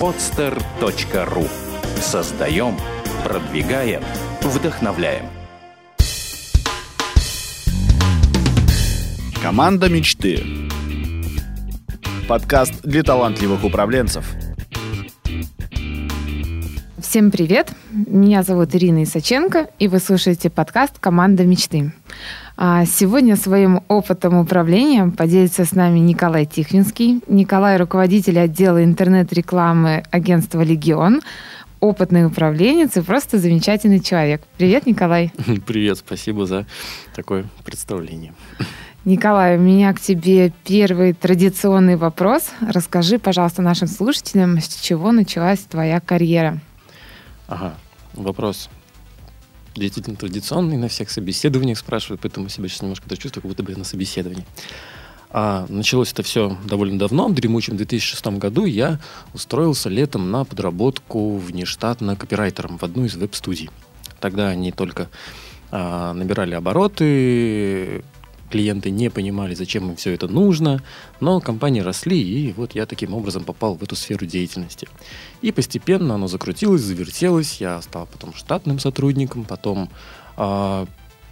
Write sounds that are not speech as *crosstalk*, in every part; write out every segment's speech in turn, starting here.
podster.ru Создаем, продвигаем, вдохновляем. Команда мечты. Подкаст для талантливых управленцев. Всем привет! Меня зовут Ирина Исаченко, и вы слушаете подкаст «Команда мечты». А сегодня своим опытом управления поделится с нами Николай Тихвинский. Николай – руководитель отдела интернет-рекламы агентства «Легион», опытный управленец и просто замечательный человек. Привет, Николай. *laughs* Привет, спасибо за такое представление. Николай, у меня к тебе первый традиционный вопрос. Расскажи, пожалуйста, нашим слушателям, с чего началась твоя карьера? Ага, вопрос действительно традиционный, на всех собеседованиях спрашивают, поэтому себя сейчас немножко так чувствую, как будто бы я на собеседовании. А, началось это все довольно давно, в дремучем 2006 году я устроился летом на подработку внештатно копирайтером в одну из веб-студий. Тогда они только а, набирали обороты, клиенты не понимали, зачем им все это нужно, но компании росли, и вот я таким образом попал в эту сферу деятельности. И постепенно оно закрутилось, завертелось, я стал потом штатным сотрудником, потом э,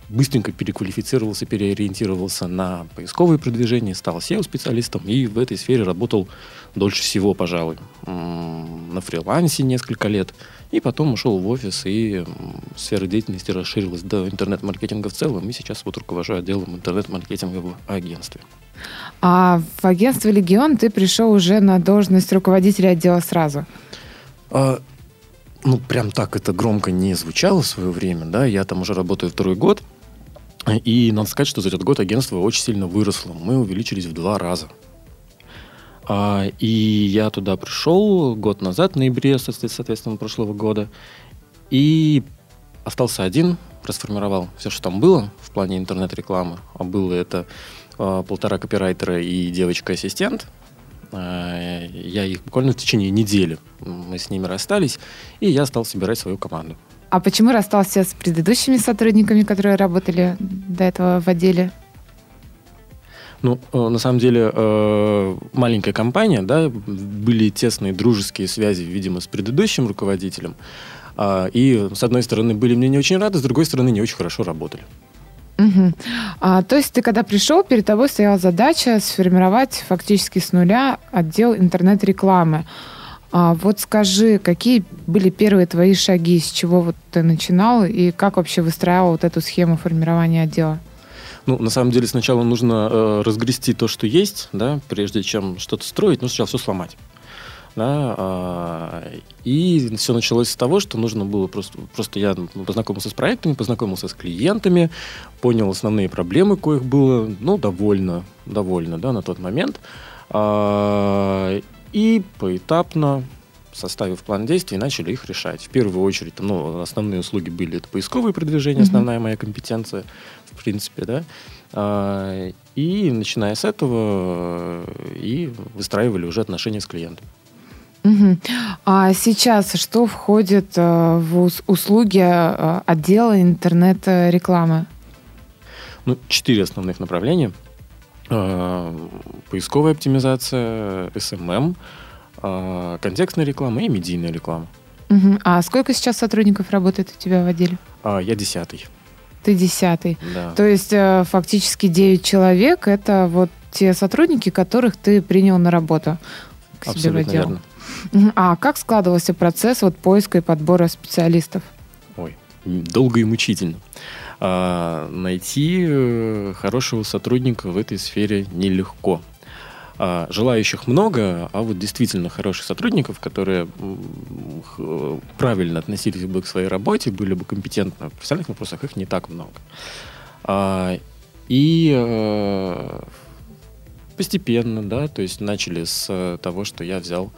быстренько переквалифицировался, переориентировался на поисковые продвижения, стал SEO-специалистом и в этой сфере работал дольше всего, пожалуй. На фрилансе несколько лет. И потом ушел в офис, и сфера деятельности расширилась до интернет-маркетинга в целом. И сейчас вот руковожу отделом интернет-маркетинга в агентстве. А в агентство «Легион» ты пришел уже на должность руководителя отдела сразу? А, ну, прям так это громко не звучало в свое время, да. Я там уже работаю второй год. И надо сказать, что за этот год агентство очень сильно выросло. Мы увеличились в два раза. А, и я туда пришел год назад, в ноябре, соответственно, прошлого года. И остался один, расформировал все, что там было в плане интернет-рекламы. А было это а, полтора копирайтера и девочка-ассистент. А, я их буквально в течение недели мы с ними расстались, и я стал собирать свою команду. А почему расстался с предыдущими сотрудниками, которые работали до этого в отделе? Ну, э, на самом деле, э, маленькая компания, да, были тесные дружеские связи, видимо, с предыдущим руководителем. А, и, с одной стороны, были мне не очень рады, с другой стороны, не очень хорошо работали. Угу. А, то есть ты, когда пришел, перед тобой стояла задача сформировать фактически с нуля отдел интернет-рекламы. А вот скажи, какие были первые твои шаги, с чего вот ты начинал и как вообще выстраивал вот эту схему формирования отдела? Ну, на самом деле, сначала нужно э, разгрести то, что есть, да, прежде чем что-то строить, нужно сначала все сломать. Да, э, и все началось с того, что нужно было просто, просто я познакомился с проектами, познакомился с клиентами, понял основные проблемы, коих было, ну, довольно, довольно, да, на тот момент. Э, и поэтапно составив план действий, начали их решать. В первую очередь, ну, основные услуги были это поисковые продвижения, mm-hmm. основная моя компетенция, в принципе, да. А, и начиная с этого и выстраивали уже отношения с клиентом. Угу. А сейчас что входит э, в услуги э, отдела интернет-рекламы? Ну, четыре основных направления. А, поисковая оптимизация, SMM, контекстная реклама и медийная реклама. Угу. А сколько сейчас сотрудников работает у тебя в отделе? А, я десятый. Ты десятый. Да. То есть э, фактически девять человек это вот те сотрудники, которых ты принял на работу к себе Абсолютно в отдел. Верно. А как складывался процесс вот поиска и подбора специалистов? Ой, долго и мучительно. А, найти э, хорошего сотрудника в этой сфере нелегко. А, желающих много, а вот действительно хороших сотрудников, которые правильно относились бы к своей работе, были бы компетентны в профессиональных вопросах, их не так много. А, и э, постепенно, да, то есть начали с того, что я взял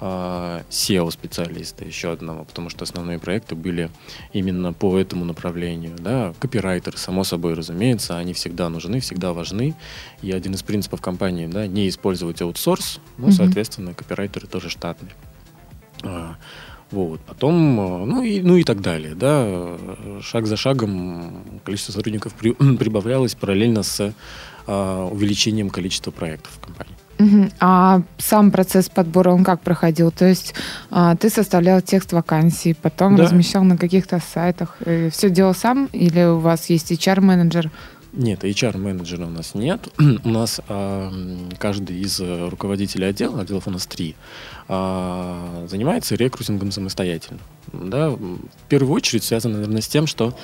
SEO-специалиста еще одного, потому что основные проекты были именно по этому направлению. Да? Копирайтеры, само собой, разумеется, они всегда нужны, всегда важны. И один из принципов компании да, не использовать аутсорс, ну, mm-hmm. соответственно, копирайтеры тоже штатные. А, вот. Потом, а, ну и, ну и так далее. Да? Шаг за шагом количество сотрудников при, *clears throat* прибавлялось параллельно с а, увеличением количества проектов в компании. А сам процесс подбора, он как проходил? То есть а, ты составлял текст вакансии, потом Да. размещал на каких-то сайтах. Все делал сам или у вас есть HR-менеджер? Нет, HR-менеджера у нас нет. *clears throat* у нас а, каждый из э, руководителей отдела, отделов у нас три, а, занимается рекрутингом самостоятельно. Да? В первую очередь связано, наверное, с тем, что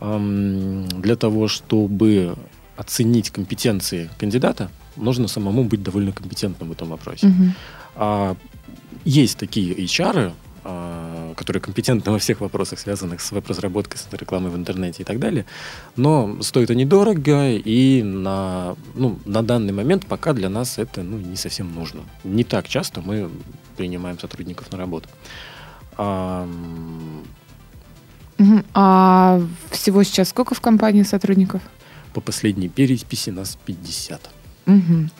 для того, чтобы оценить компетенции кандидата, нужно самому быть довольно компетентным в этом вопросе. Мгм. А, есть такие HR, а, которые компетентны во всех вопросах, связанных с веб-разработкой, с рекламой в интернете и так далее. Но стоит это недорого, и на, ну, на данный момент пока для нас это ну, не совсем нужно. Не так часто мы принимаем сотрудников на работу. А. А всего сейчас сколько в компании сотрудников? по последней переписи нас 50. Мгм.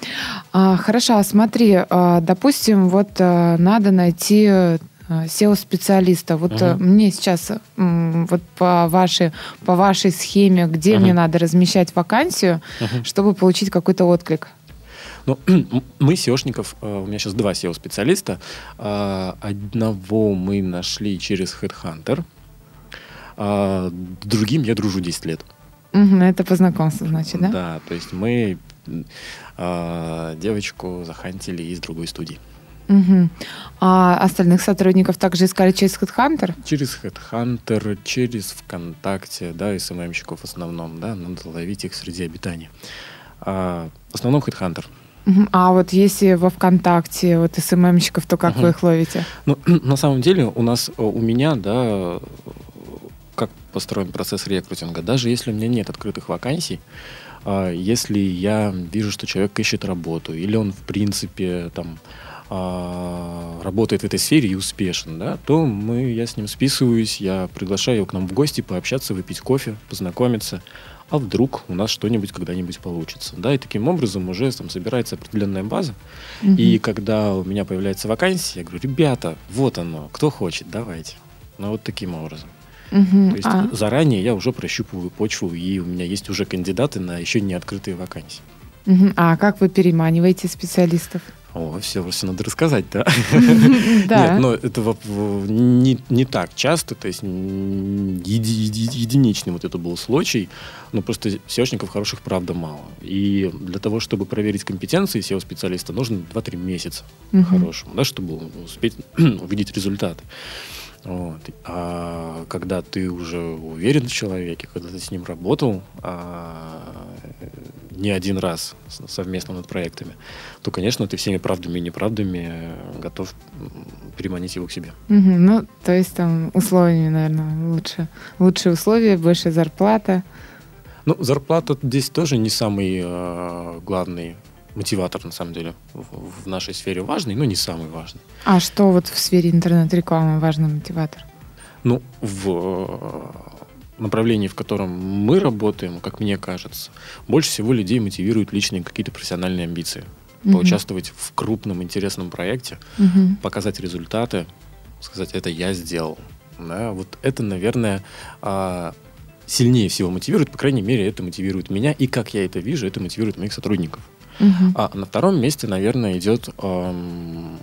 А, хорошо, а смотри, а, допустим, вот а, надо найти SEO-специалиста. Вот Мгм. а, мне сейчас вот по вашей, по вашей схеме, где Мгм. мне надо размещать вакансию, Мгм. чтобы получить какой-то отклик? Ну, *clears throat* мы SEOшников, э, у меня сейчас два SEO-специалиста. А, Одного мы нашли через Headhunter, другим я дружу 10 лет. Мгм, это по знакомству, значит, да? Да, то есть мы а, девочку захантили из другой студии. Мгм. А остальных сотрудников также искали через HeadHunter? Через Headhunter, через ВКонтакте, да, СММщиков в основном, да, надо ловить их среди обитания. А, в основном Headhunter. А вот если во ВКонтакте вот СММщиков, то как Мгм. вы их ловите? Ну, *clears throat* на самом деле у нас, э, у меня, да, э, как построен процесс рекрутинга. Даже если у меня нет открытых вакансий, а, если я вижу, что человек ищет работу, или он, в принципе, там, а, работает в этой сфере и успешен, да, то мы, я с ним списываюсь, я приглашаю его к нам в гости, пообщаться, выпить кофе, познакомиться, а вдруг у нас что-нибудь когда-нибудь получится, да, и таким образом уже там собирается определенная база, Мгм. и когда у меня появляется вакансия, я говорю, ребята, вот оно, кто хочет, давайте. Ну, вот таким образом. Мгм. То есть А, заранее я уже прощупываю почву, и у меня есть уже кандидаты на еще не открытые вакансии. мгм. А как вы переманиваете специалистов? О, все, все надо рассказать, да? *laughs* Да. Нет, но это не, не так часто, то есть единичный вот это был случай, но просто SEOшников хороших, правда, мало. И для того, чтобы проверить компетенции SEO-специалиста, нужно 2-3 месяца хорошему, да, чтобы успеть *clears throat* увидеть результаты. Вот. А когда ты уже уверен в человеке, когда ты с ним работал а, не один раз совместно над проектами, то, конечно, ты всеми правдами и неправдами э, готов переманить его к себе. Мгм. Ну, то есть там условиями, наверное, лучше. Лучшие условия, большая зарплата. Ну, зарплата здесь тоже не самый э, главный мотиватор, на самом деле, в, в нашей сфере важный, но не самый важный. А что вот в сфере интернет-рекламы важный мотиватор? Ну, в э, направлении, в котором мы работаем, как мне кажется, больше всего людей мотивируют личные какие-то профессиональные амбиции. Мгм. Поучаствовать в крупном интересном проекте, Мгм. показать результаты, сказать, это я сделал. Да, вот это, наверное, а, сильнее всего мотивирует, по крайней мере, это мотивирует меня, и как я это вижу, это мотивирует моих сотрудников. Мгм. А на втором месте, наверное, идет эм,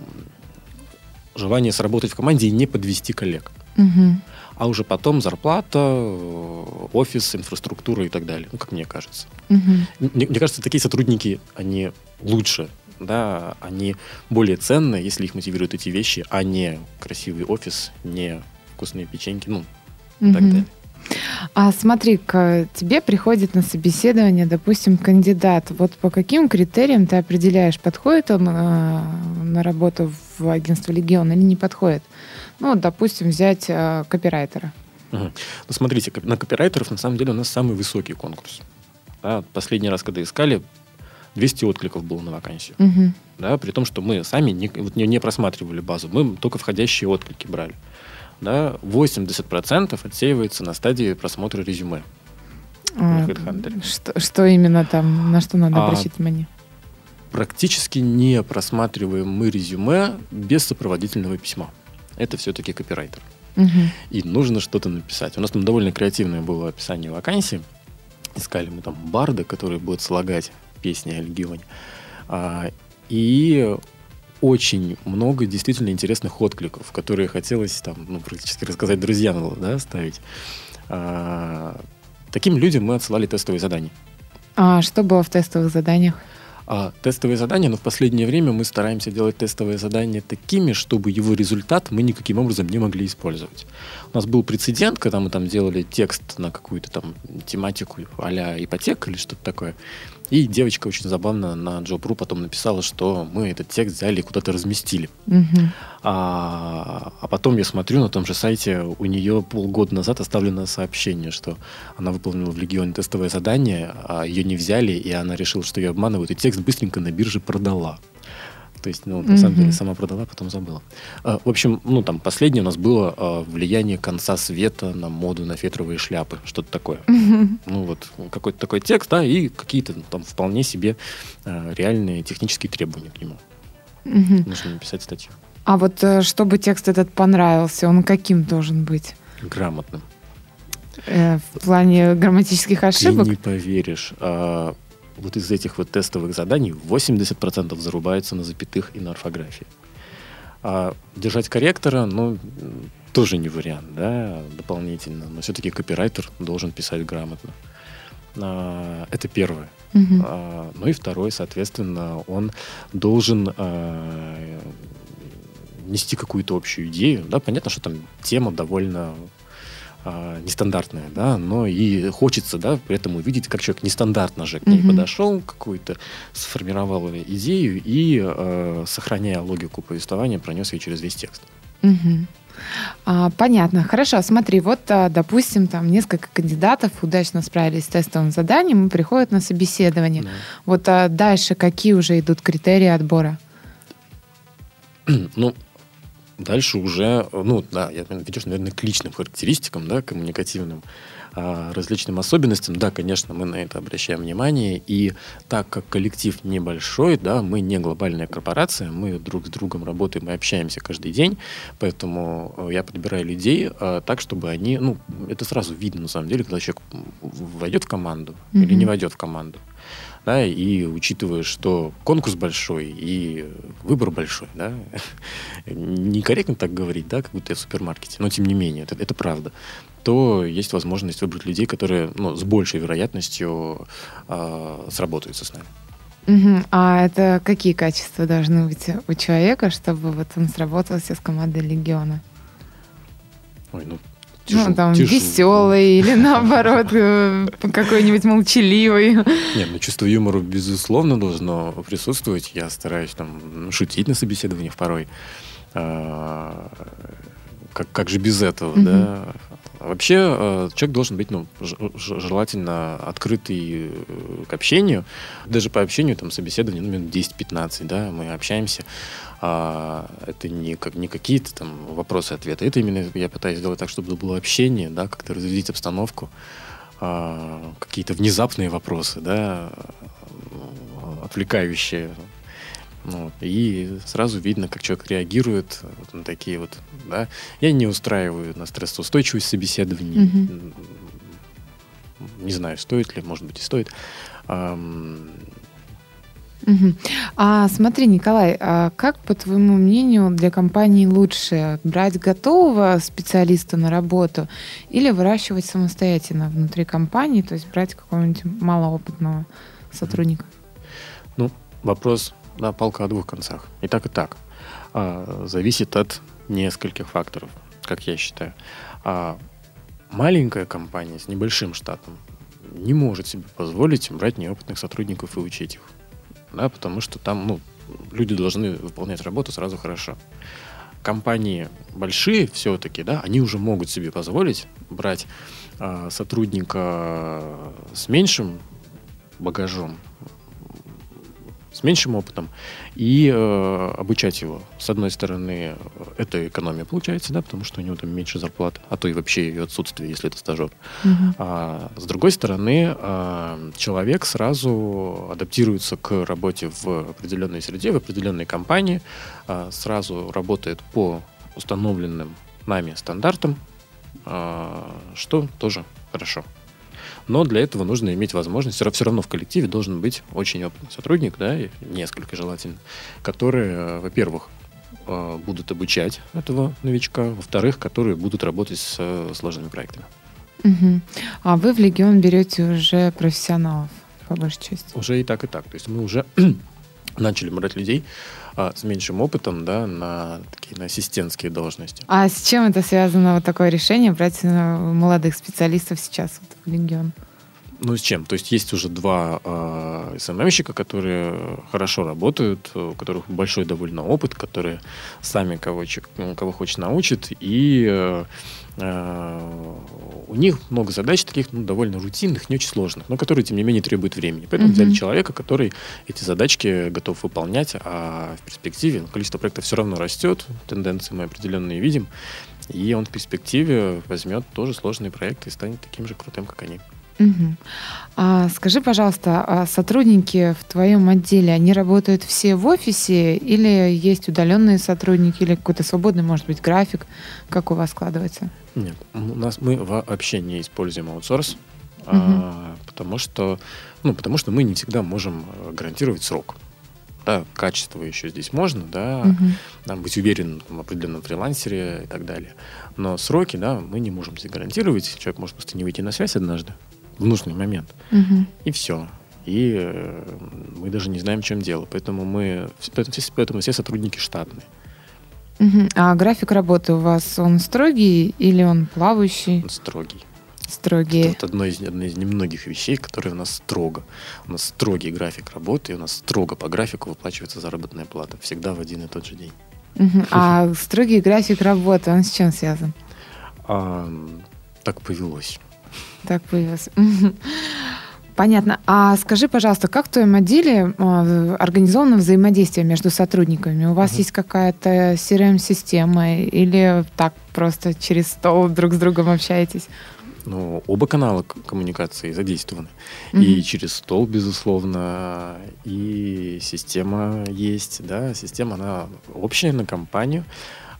желание сработать в команде и не подвести коллег. Мгм. А уже потом зарплата, э, офис, инфраструктура и так далее. Ну, как мне кажется. Мгм. Мне, мне кажется, такие сотрудники, они лучше, да, они более ценные, если их мотивируют эти вещи, а не красивый офис, не вкусные печеньки, ну, и так далее. А смотри, к тебе приходит на собеседование, допустим, кандидат. Вот по каким критериям ты определяешь, подходит он э, на работу в агентство Легион или не подходит? Ну, вот, допустим, взять э, копирайтера. Мгм. Ну, смотрите, на копирайтеров на самом деле у нас самый высокий конкурс. Да, последний раз, когда искали, 200 откликов было на вакансию. Мгм. да, при том, что мы сами не, вот не, не просматривали базу, мы только входящие отклики брали. Да, 80% отсеивается на стадии просмотра резюме. А, что, что именно там, на что надо А, обращать внимание? Практически не просматриваем мы резюме без сопроводительного письма. Это все-таки копирайтер. Мгм. И нужно что-то написать. У нас там довольно креативное было описание вакансии. Искали мы там барда, который будет слагать песни о легионе. А, и очень много действительно интересных откликов, которые хотелось там, ну, практически рассказать друзьям, да, ставить. А, таким людям мы отсылали тестовые задания. А что было в тестовых заданиях? А, тестовые задания, но в последнее время мы стараемся делать тестовые задания такими, чтобы его результат мы никаким образом не могли использовать. У нас был прецедент, когда мы там делали текст на какую-то там тематику а ипотека или что-то такое. И девочка очень забавно на Джобру потом написала, что мы этот текст взяли и куда-то разместили. Угу. А, а потом я смотрю на том же сайте, у нее полгода назад оставлено сообщение, что она выполнила в Легионе тестовое задание, а ее не взяли, и она решила, что ее обманывают, и текст быстренько на бирже продала. То есть, ну, на mm-hmm. самом деле, сама продала, потом забыла. А, в общем, ну, там, последнее у нас было а, влияние конца света на моду на фетровые шляпы, что-то такое. Mm-hmm. Ну, вот, какой-то такой текст, да, и какие-то там вполне себе а, реальные технические требования к нему. Mm-hmm. Нужно написать статью. А вот э, чтобы текст этот понравился, он каким должен быть? Грамотным. Э, в плане грамматических ошибок? Ты не поверишь. А, вот из этих вот тестовых заданий 80% зарубаются на запятых и на орфографии. А держать корректора, ну, тоже не вариант, да, дополнительно. Но все-таки копирайтер должен писать грамотно. А, это первое. Угу. А, ну и второе, соответственно, он должен а, нести какую-то общую идею. Да, понятно, что там тема довольно а, нестандартная, да, но и хочется, да, при этом увидеть, как человек нестандартно же к ней mm-hmm. подошел, какую-то сформировал идею и, э, сохраняя логику повествования, пронес ее через весь текст. Mm-hmm. А, понятно. Хорошо, смотри, вот, а, допустим, там несколько кандидатов удачно справились с тестовым заданием и приходят на собеседование. Да. Вот а дальше какие уже идут критерии отбора? *clears throat* Ну, Дальше уже, ну да, я ведешь, наверное, к личным характеристикам, да, коммуникативным, а, различным особенностям. Да, конечно, мы на это обращаем внимание. И так как коллектив небольшой, да, мы не глобальная корпорация, мы друг с другом работаем и общаемся каждый день, поэтому э, я подбираю людей а, так, чтобы они, ну, это сразу видно на самом деле, когда человек войдет в команду mm-hmm. или не войдет в команду да, и учитывая, что конкурс большой и выбор большой, да, *laughs* некорректно так говорить, да, как будто я в супермаркете, но тем не менее, это, это правда, то есть возможность выбрать людей, которые ну, с большей вероятностью э, сработаются с нами. Угу. А это какие качества должны быть у человека, чтобы вот он сработался с командой Легиона? Ой, ну Тяжел, ну, там, тяжел. веселый *laughs* или наоборот э, какой-нибудь молчаливый. Нет, ну чувство юмора, безусловно, должно присутствовать. Я стараюсь там шутить на собеседованиях порой. А, как, как же без этого, mm-hmm. да? Вообще э, человек должен быть, ну, желательно открытый э, к общению. Даже по общению, там, собеседование, ну, минут 10-15, да, мы общаемся. А, это не, как, не какие-то там вопросы-ответы. Это именно я пытаюсь сделать так, чтобы было общение, да, как-то разрядить обстановку. А, какие-то внезапные вопросы, да, отвлекающие. Ну, и сразу видно, как человек реагирует на такие вот, да. Я не устраиваю на стрессоустойчивость собеседований. Mm-hmm. Не знаю, стоит ли, может быть, и стоит. Угу. А смотри, Николай, а как, по твоему мнению, для компании лучше брать готового специалиста на работу или выращивать самостоятельно внутри компании, то есть брать какого-нибудь малоопытного сотрудника? Ну, вопрос, да, палка о двух концах. И так, и так. А, зависит от нескольких факторов, как я считаю. А маленькая компания с небольшим штатом не может себе позволить брать неопытных сотрудников и учить их да, потому что там, ну, люди должны выполнять работу сразу хорошо. Компании большие все-таки, да, они уже могут себе позволить брать э, сотрудника с меньшим багажом, с меньшим опытом и э, обучать его. С одной стороны, это экономия получается, да, потому что у него там меньше зарплаты, а то и вообще ее отсутствие, если это стажер. Угу. А, с другой стороны, э, человек сразу адаптируется к работе в определенной среде, в определенной компании, э, сразу работает по установленным нами стандартам, э, что тоже хорошо. Но для этого нужно иметь возможность, все равно в коллективе должен быть очень опытный сотрудник, да, и несколько желательно, которые, э, во-первых, э, будут обучать этого новичка, во-вторых, которые будут работать с э, сложными проектами. Угу. А вы в Легион берете уже профессионалов, по большей части? Уже и так, и так. То есть мы уже *clears throat* начали брать людей а, с меньшим опытом да, на такие на ассистентские должности. А с чем это связано, вот такое решение брать молодых специалистов сейчас вот, в Легион? Ну, с чем? То есть есть уже два э, СММщика, которые хорошо работают, у которых большой довольно опыт, которые сами кого, кого хочет научат, и э, э, у них много задач таких ну, довольно рутинных, не очень сложных, но которые, тем не менее, требуют времени. Поэтому mm-hmm. взяли человека, который эти задачки готов выполнять, а в перспективе ну, количество проектов все равно растет, тенденции мы определенные видим, и он в перспективе возьмет тоже сложные проекты и станет таким же крутым, как они. Угу. А скажи, пожалуйста, а сотрудники в твоем отделе, они работают все в офисе или есть удаленные сотрудники или какой-то свободный, может быть, график? Как у вас складывается? Нет, у нас мы вообще не используем аутсорс, угу. а, потому что, ну, потому что мы не всегда можем э, гарантировать срок. Да, качество еще здесь можно, да, угу. нам быть уверен в определенном фрилансере и так далее. Но сроки, да, мы не можем здесь гарантировать. Человек может просто не выйти на связь однажды, в нужный момент. Угу. И все. И э, мы даже не знаем, в чем дело. Поэтому мы, поэтому, поэтому все сотрудники штатные. Угу. А график работы у вас, он строгий или он плавающий? Он строгий. Строгий. Это вот одно из, одно из немногих вещей, которые у нас строго. У нас строгий график работы, и у нас строго по графику выплачивается заработная плата. Всегда в один и тот же день. Угу. А *laughs* строгий график работы, он с чем связан? А, так повелось. Так появилось. *laughs* Понятно. А скажи, пожалуйста, как в твоем отделе э, организовано взаимодействие между сотрудниками? У вас uh есть какая-то CRM-система или так просто через стол друг с другом общаетесь? Ну, оба канала коммуникации задействованы. uh И через стол, безусловно, и система есть, да, система, она общая на компанию.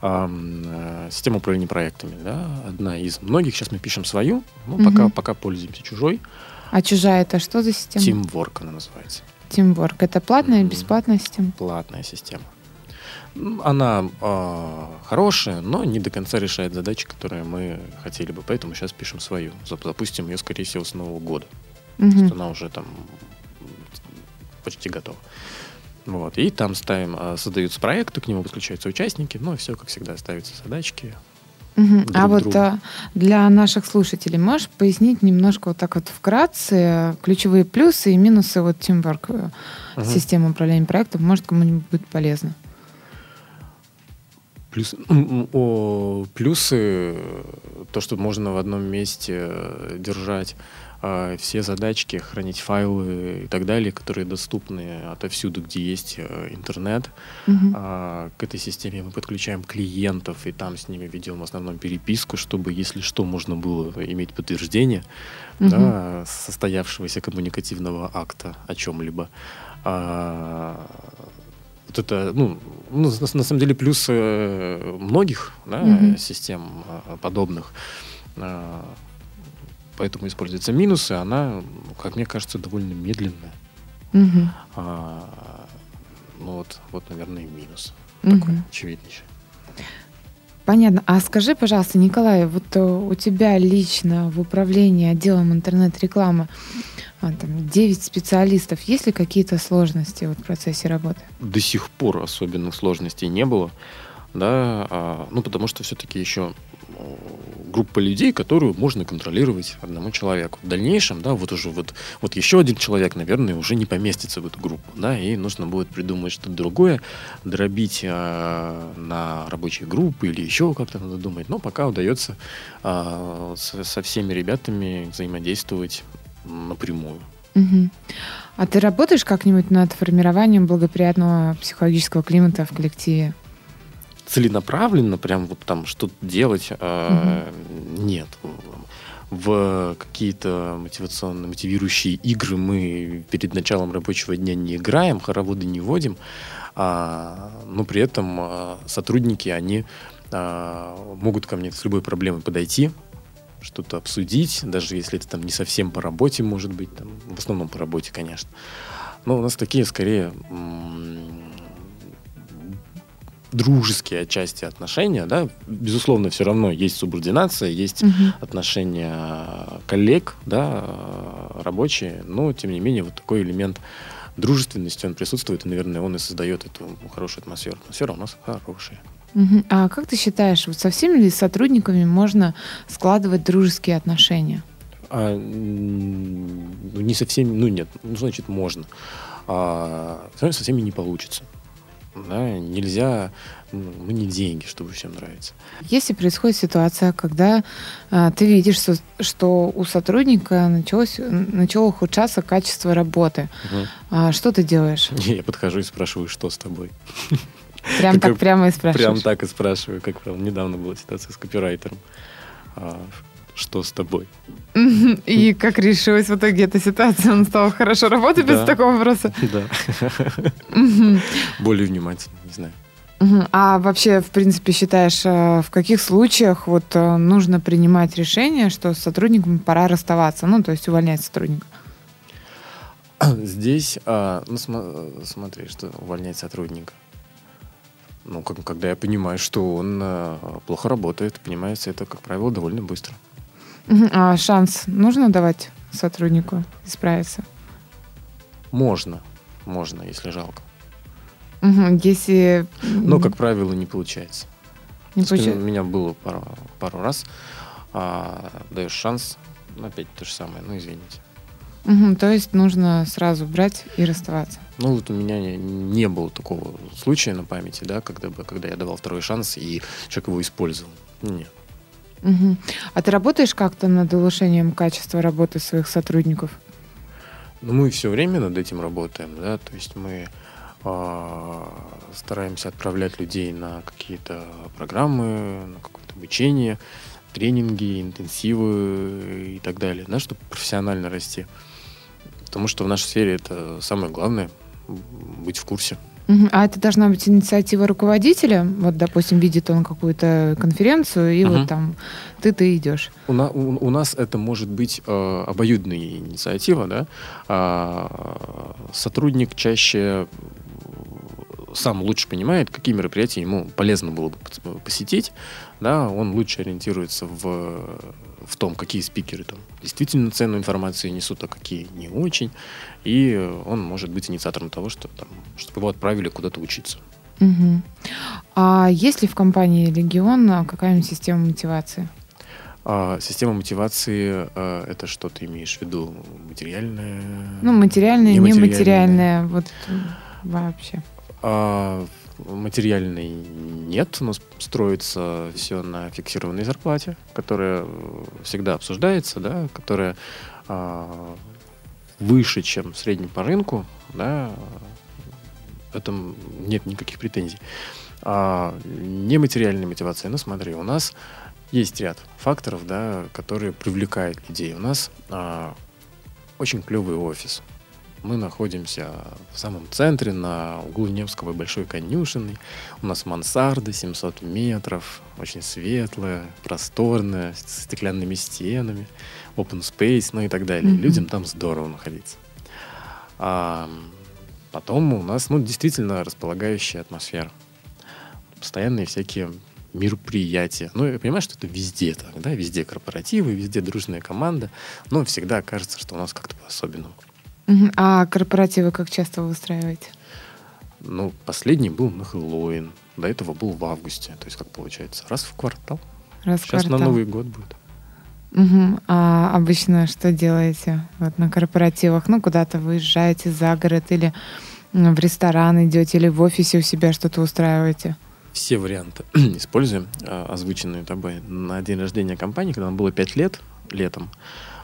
Э, система управления проектами, да, одна из многих. Сейчас мы пишем свою, ну, угу. пока, пока пользуемся чужой. А чужая это что за система? Teamwork она называется. Teamwork. Это платная, mm бесплатная система? Платная система. Она э, хорошая, но не до конца решает задачи, которые мы хотели бы. Поэтому сейчас пишем свою. Запустим ее, скорее всего, с Нового года. Угу. То есть она уже там почти готова. Вот, и там ставим, а, создаются проекты, к нему подключаются участники, ну и все, как всегда, ставятся задачки. Угу. а вот а, для наших слушателей можешь пояснить немножко вот так вот вкратце ключевые плюсы и минусы вот Teamwork угу. системы управления проектом? Может, кому-нибудь будет полезно? Плюс, о, плюсы, то, что можно в одном месте э, держать э, все задачки, хранить файлы и так далее, которые доступны отовсюду, где есть э, интернет. Угу. Э, к этой системе мы подключаем клиентов, и там с ними ведем в основном переписку, чтобы, если что, можно было иметь подтверждение угу. да, состоявшегося коммуникативного акта о чем-либо. А, вот это, ну, ну на, на самом деле, плюс э, многих да, угу. систем э, подобных поэтому используются минусы, она, как мне кажется, довольно медленная. Угу. А, ну вот, вот, наверное, и минус угу. такой очевиднейший. Понятно. А скажи, пожалуйста, Николай, вот э, у тебя лично в управлении отделом интернет-рекламы а, там, 9 специалистов. Есть ли какие-то сложности вот в процессе работы? До сих пор особенных сложностей не было. Да, а, ну, потому что все-таки еще группа людей, которую можно контролировать одному человеку. В дальнейшем, да, вот уже вот, вот еще один человек, наверное, уже не поместится в эту группу, да, и нужно будет придумать что-то другое, дробить э, на рабочие группы или еще как-то надо думать. Но пока удается э, со, со всеми ребятами взаимодействовать напрямую. Угу. А ты работаешь как-нибудь над формированием благоприятного психологического климата в коллективе? Целенаправленно прям вот там что-то делать э, угу. нет. В какие-то мотивационные, мотивирующие игры мы перед началом рабочего дня не играем, хороводы не вводим, а, но при этом а, сотрудники, они а, могут ко мне с любой проблемой подойти, что-то обсудить, даже если это там не совсем по работе, может быть, там, в основном по работе, конечно. Но у нас такие, скорее, дружеские отчасти отношения, да, безусловно, все равно есть субординация, есть угу. отношения коллег, да, рабочие, но, тем не менее, вот такой элемент дружественности, он присутствует, и, наверное, он и создает эту хорошую атмосферу. Атмосфера у нас хорошая. Угу. А как ты считаешь, вот со всеми ли сотрудниками можно складывать дружеские отношения? А, ну, не со всеми, ну нет, ну, значит, можно. А, со всеми не получится. Да, нельзя, ну, мы не деньги, чтобы всем нравиться. Если происходит ситуация, когда а, ты видишь, что, что у сотрудника началось, начало ухудшаться качество работы, угу. а, что ты делаешь? *laughs* Я подхожу и спрашиваю, что с тобой. Прям так прямо и спрашиваю. Прям так и спрашиваю, как правило. Недавно была ситуация с копирайтером. Что с тобой? *laughs* И как решилась в итоге эта ситуация? Он стал хорошо работать без такого вопроса? *laughs* Да. Более внимательно, не знаю. А вообще, в принципе, считаешь, э, в каких случаях вот э, нужно принимать решение, что с сотрудником пора расставаться, ну, то есть увольнять сотрудника? *clears throat* Здесь, а, ну, смотри, что увольнять сотрудника. Ну, как, когда я понимаю, что он плохо работает, понимается это, как правило, довольно быстро. А шанс нужно давать сотруднику исправиться? Можно, можно, если жалко. Угу, если... Но, как правило, не получается. Не получается. У меня было пару, пару раз. А, даешь шанс, опять то же самое, ну извините. Угу, то есть нужно сразу брать и расставаться. Ну, вот у меня не, не было такого случая на памяти, да, когда, бы, когда я давал второй шанс, и человек его использовал. Нет. Угу. А ты работаешь как-то над улучшением качества работы своих сотрудников? Ну, мы все время над этим работаем, да, то есть мы э, стараемся отправлять людей на какие-то программы, на какое-то обучение, тренинги, интенсивы и так далее, да, чтобы профессионально расти. Потому что в нашей сфере это самое главное — быть в курсе. А это должна быть инициатива руководителя? Вот, допустим, видит он какую-то конференцию, и угу. вот там ты ты идешь. У, на, у, у нас это может быть э, обоюдная инициатива, да. А, сотрудник чаще сам лучше понимает, какие мероприятия ему полезно было бы посетить, да, он лучше ориентируется в, в том, какие спикеры там действительно ценную информацию несут, а какие не очень, и он может быть инициатором того, что там, чтобы его отправили куда-то учиться. Угу. А есть ли в компании Легион какая-нибудь система мотивации? А, система мотивации а, это что ты имеешь в виду? Материальная? Ну, материальная, нематериальная, вот вообще. А, материальной нет, у нас строится все на фиксированной зарплате, которая всегда обсуждается, да, которая а, выше, чем в среднем по рынку, да, в этом нет никаких претензий. А нематериальная мотивация, ну смотри, у нас есть ряд факторов, да, которые привлекают людей. У нас а, очень клевый офис, мы находимся в самом центре, на углу Невского и Большой конюшенной. У нас мансарда 700 метров, очень светлая, просторная, с стеклянными стенами, open space, ну и так далее. Mm-hmm. Людям там здорово находиться. А потом у нас, ну, действительно располагающая атмосфера. Постоянные всякие мероприятия. Ну, я понимаю, что это везде так, да, везде корпоративы, везде дружная команда, но всегда кажется, что у нас как-то по-особенному. А корпоративы как часто вы устраиваете? Ну, последний был на Хэллоуин. До этого был в августе. То есть, как получается, раз в квартал. Раз Сейчас в квартал. на Новый год будет. Угу. А обычно что делаете вот на корпоративах? Ну, куда-то выезжаете за город или в ресторан идете, или в офисе у себя что-то устраиваете? Все варианты *clears throat* используем, а, озвученные тобой. На день рождения компании, когда нам было 5 лет, летом,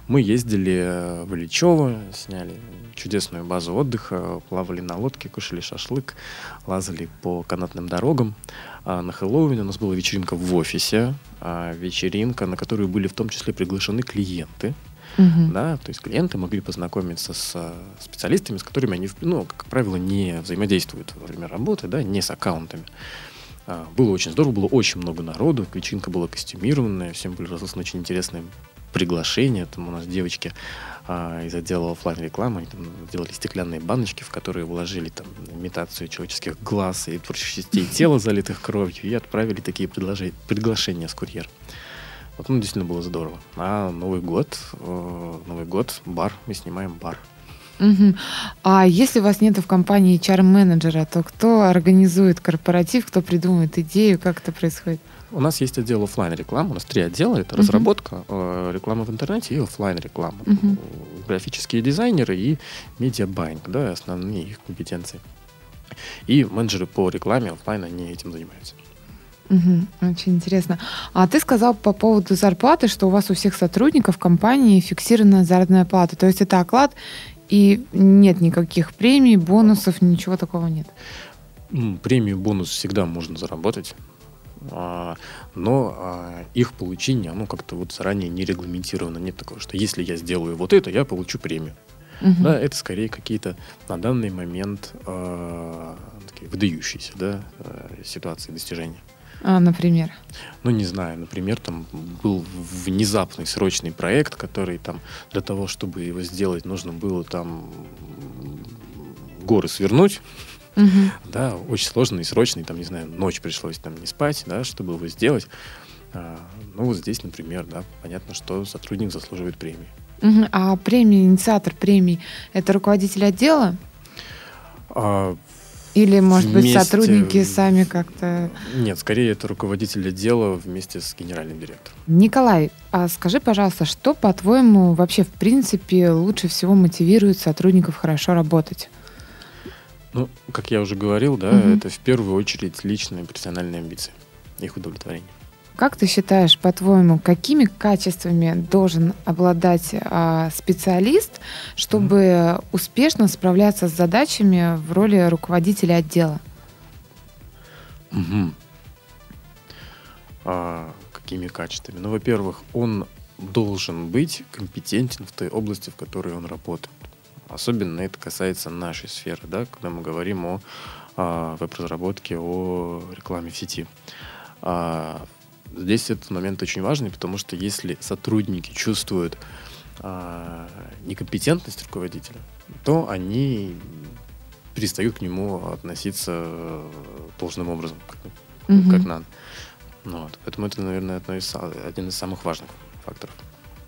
мы ездили в Ильичево, сняли чудесную базу отдыха, плавали на лодке, кушали шашлык, лазали по канатным дорогам. А на Хэллоуин у нас была вечеринка в офисе, а вечеринка, на которую были в том числе приглашены клиенты. Uh-huh. Да, то есть клиенты могли познакомиться с э, специалистами, с которыми они, ну, как правило, не взаимодействуют во время работы, да, не с аккаунтами. А, было очень здорово, было очень много народу, вечеринка была костюмированная, всем были разосланы очень интересные приглашения. Там у нас девочки а, из отдела офлайн рекламы они там делали стеклянные баночки, в которые вложили там имитацию человеческих глаз и прочих частей *laughs* тела, залитых кровью, и отправили такие предложи- приглашения с курьером. Вот, ну, действительно было здорово. А Новый год, э, Новый год, бар, мы снимаем бар. Мгм. А если у вас нет в компании HR-менеджера, то кто организует корпоратив, кто придумывает идею, как это происходит? У нас есть отдел офлайн рекламы. У нас три отдела. Это Мгм. разработка, э, реклама в интернете и офлайн реклама. Мгм. Графические дизайнеры и медиабайинг, да, основные их компетенции. И менеджеры по рекламе офлайн, они этим занимаются. Очень интересно. А ты сказал по поводу зарплаты, что у вас у всех сотрудников компании фиксированная заработная плата. То есть это оклад и нет никаких премий, бонусов, ничего такого нет. Премию, бонус всегда можно заработать. А, Но а, их получение, оно как-то вот заранее не регламентировано. Нет такого, что если я сделаю вот это, я получу премию. Мгм. Да, это скорее какие-то на данный момент а, такие выдающиеся да, а, ситуации достижения. А, например. Ну, не знаю, например, там был внезапный срочный проект, который там для того, чтобы его сделать, нужно было там горы свернуть, Мгм. да, очень сложный и срочный, там, не знаю, ночь пришлось там не спать, да, чтобы его сделать. А, ну, вот здесь, например, да, понятно, что сотрудник заслуживает премии. Мгм. А премия, инициатор премий, это руководитель отдела? А, Или, может быть, Вместе- сотрудники сами как-то... нет, скорее это руководитель отдела вместе с генеральным директором. Николай, а скажи, пожалуйста, что, по-твоему, вообще, в принципе, лучше всего мотивирует сотрудников хорошо работать? Ну, как я уже говорил, да, Мгм. это в первую очередь личные профессиональные амбиции, их удовлетворение. Как ты считаешь, по-твоему, какими качествами должен обладать а, специалист, чтобы успешно справляться с задачами в роли руководителя отдела? Мгм. А, какими качествами? Ну, во-первых, он должен быть компетентен в той области, в которой он работает. Особенно это касается нашей сферы, да, когда мы говорим о а, веб-разработке, о рекламе в сети. А, здесь этот момент очень важный, потому что если сотрудники чувствуют а, некомпетентность руководителя, то они перестают к нему относиться должным образом, как, Мгм. как надо. Ну, вот. Поэтому это, наверное, одно из, один из самых важных факторов.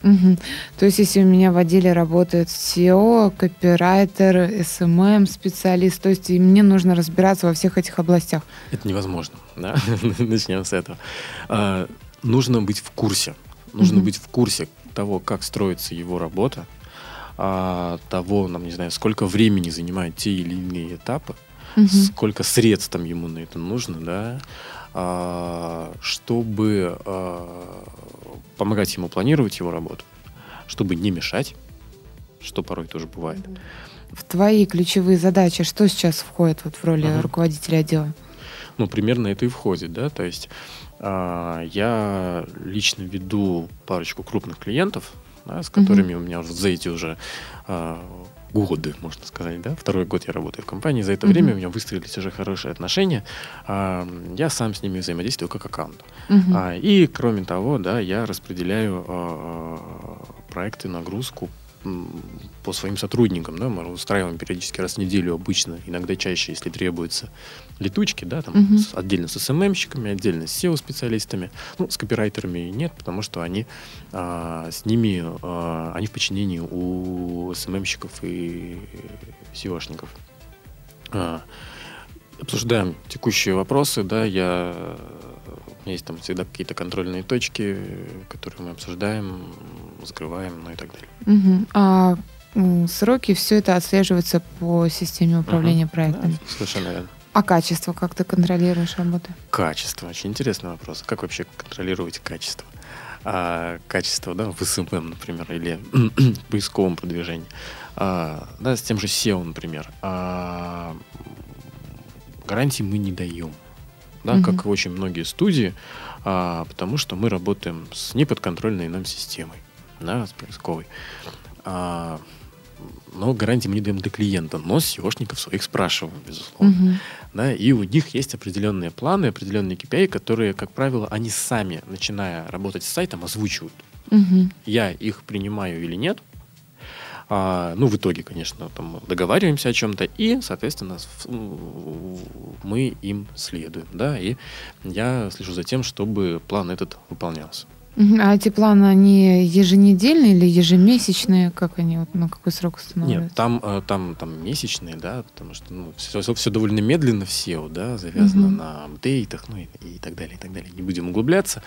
Мгм. То есть, если у меня в отделе работает SEO, копирайтер, SMM, специалист, то есть и мне нужно разбираться во всех этих областях. Это невозможно, да? *laughs* Начнем с этого. А, нужно быть в курсе. Нужно Мгм. быть в курсе того, как строится его работа, а, того, нам, не знаю, сколько времени занимают те или иные этапы, Мгм. сколько средств там ему на это нужно, да, чтобы а, помогать ему планировать его работу, чтобы не мешать, что порой тоже бывает. В твои ключевые задачи что сейчас входит вот в роли Ага. руководителя отдела? Ну, примерно это и входит, да, то есть а, я лично веду парочку крупных клиентов, да, с которыми у меня уже за эти уже а, годы, можно сказать, да, второй год я работаю в компании, за это Мгм. время у меня выстроились уже хорошие отношения, А, я сам с ними взаимодействую как аккаунт. Мгм. А, и кроме того, да, я распределяю а, проекты, нагрузку по своим сотрудникам, да, мы устраиваем периодически раз в неделю обычно, иногда чаще, если требуется, летучки, да, там Мгм. с- отдельно с СММщиками, отдельно с SEO-специалистами, ну, с копирайтерами нет, потому что они а, с ними, а, они в подчинении у СММщиков и SEO шников. А, обсуждаем текущие вопросы, да, я, у меня есть там всегда какие-то контрольные точки, которые мы обсуждаем, закрываем, ну и так далее. Мгм. А сроки, все это отслеживается по системе управления Ага, проектами. да, совершенно верно. А качество, как ты контролируешь работу? Качество. Очень интересный вопрос. Как вообще контролировать качество? А, качество, да, в SMM, например, или в *clears throat* поисковом продвижении. А, да, с тем же SEO, например. А, гарантий мы не даем. Да, Мгм. как и очень многие студии, а, потому что мы работаем с неподконтрольной нам системой, да, с поисковой. А, но гарантии мы не даем для клиента, но SEOшников своих спрашиваем, безусловно. Мгм. Да, и у них есть определенные планы, определенные KPI, которые, как правило, они сами, начиная работать с сайтом, озвучивают. Мгм. Я их принимаю или нет. А, ну, в итоге, конечно, там договариваемся о чем-то, и, соответственно, мы им следуем, да, и я слежу за тем, чтобы план этот выполнялся. А эти планы, они еженедельные или ежемесячные? Как они, вот на какой срок устанавливаются? Нет, там, э, там, там месячные, да, потому что ну, все, довольно медленно в SEO, да, завязано Мгм. на апдейтах, ну и, и так далее, и так далее. Не будем углубляться.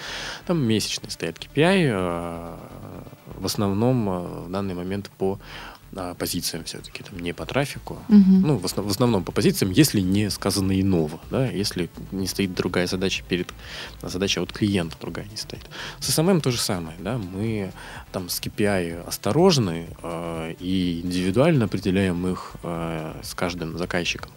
Там месячные стоят KPI, в основном э, в данный момент по э, позициям все-таки, там не по трафику, Мгм. ну, в, основ- в основном по позициям, если не сказано иного, да, если не стоит другая задача перед, задача от клиента другая не стоит. С SMM то же самое, да, мы там с KPI осторожны э, и индивидуально определяем их э, с каждым заказчиком.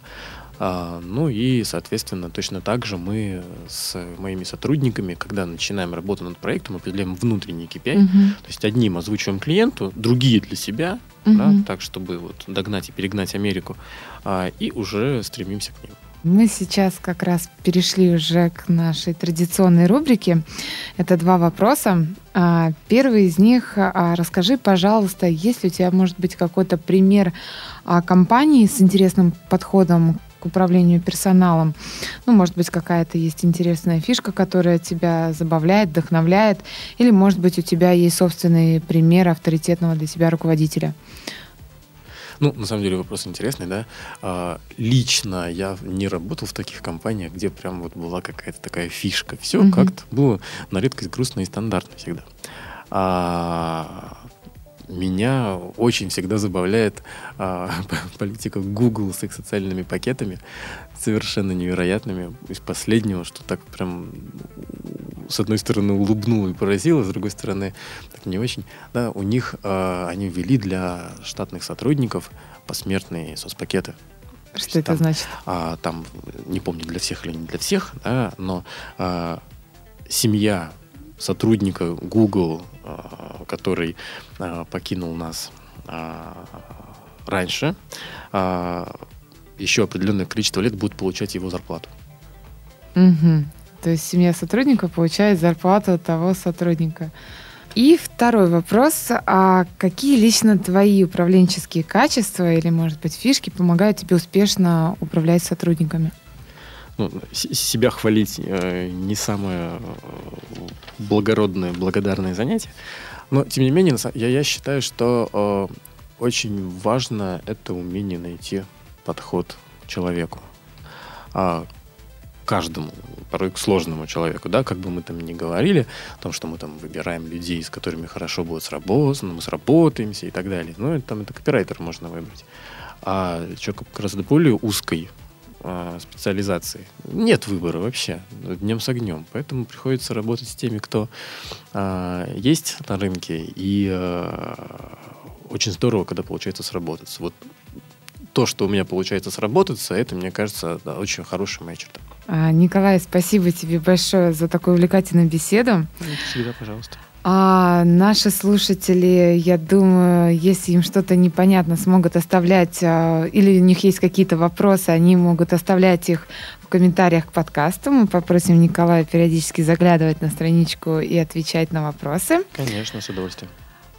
А, ну и, соответственно, точно так же мы с моими сотрудниками, когда начинаем работу над проектом, определяем внутренний KPI, Мгм. то есть одним озвучиваем клиенту, другие для себя, да, Мгм. так, чтобы вот догнать и перегнать Америку, а, и уже стремимся к ним. Мы сейчас как раз перешли уже к нашей традиционной рубрике. Это два вопроса. А, Первый из них, расскажи, пожалуйста, есть ли у тебя, может быть, какой-то пример компании с интересным подходом к управлению персоналом? Ну, может быть, какая-то есть интересная фишка, которая тебя забавляет, вдохновляет, или, может быть, у тебя есть собственный пример авторитетного для тебя руководителя? Ну, на самом деле вопрос интересный, да. А, лично я не работал в таких компаниях, где прям вот была какая-то такая фишка. Все Мгм. как-то было на редкость грустно и стандартно всегда. А, меня очень всегда забавляет а, *laughs* политика Google с их социальными пакетами, совершенно невероятными. Из последнего, что так прям с одной стороны улыбнуло и поразило, с другой стороны так не очень. Да, у них а, они ввели для штатных сотрудников посмертные соцпакеты. То Что есть это там, значит? а, там, не помню, для всех или не для всех, да, но а, семья сотрудника Google, а, который а, покинул нас а, раньше, еще определенное количество лет будет получать его зарплату. Мгм. То есть семья сотрудника получает зарплату от того сотрудника. И второй вопрос. А какие лично твои управленческие качества или, может быть, фишки помогают тебе успешно управлять сотрудниками? Ну, себя хвалить э, не самое э, благородное, благодарное занятие. Но, тем не менее, я, я считаю, что э, очень важно это умение найти подход человеку. А, каждому, порой к сложному человеку, да, как бы мы там ни говорили, о том, что мы там выбираем людей, с которыми хорошо будет сработано, мы сработаемся и так далее. Ну, это, там это копирайтер можно выбрать. А человек гораздо более узкой а, специализации. Нет выбора вообще, днем с огнем. Поэтому приходится работать с теми, кто а, есть на рынке, и а, очень здорово, когда получается сработаться. Вот то, что у меня получается сработаться, это, мне кажется, да, очень хорошая моя черта. Николай, спасибо тебе большое за такую увлекательную беседу. Всегда, пожалуйста. А наши слушатели, я думаю, если им что-то непонятно, смогут оставлять, а, или у них есть какие-то вопросы, они могут оставлять их в комментариях к подкасту. Мы попросим Николая периодически заглядывать на страничку и отвечать на вопросы. Конечно, с удовольствием.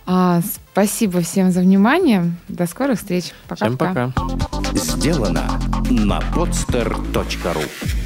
А, спасибо всем за внимание. До скорых встреч. Всем Пока-пока. пока. Сделано на podster.ru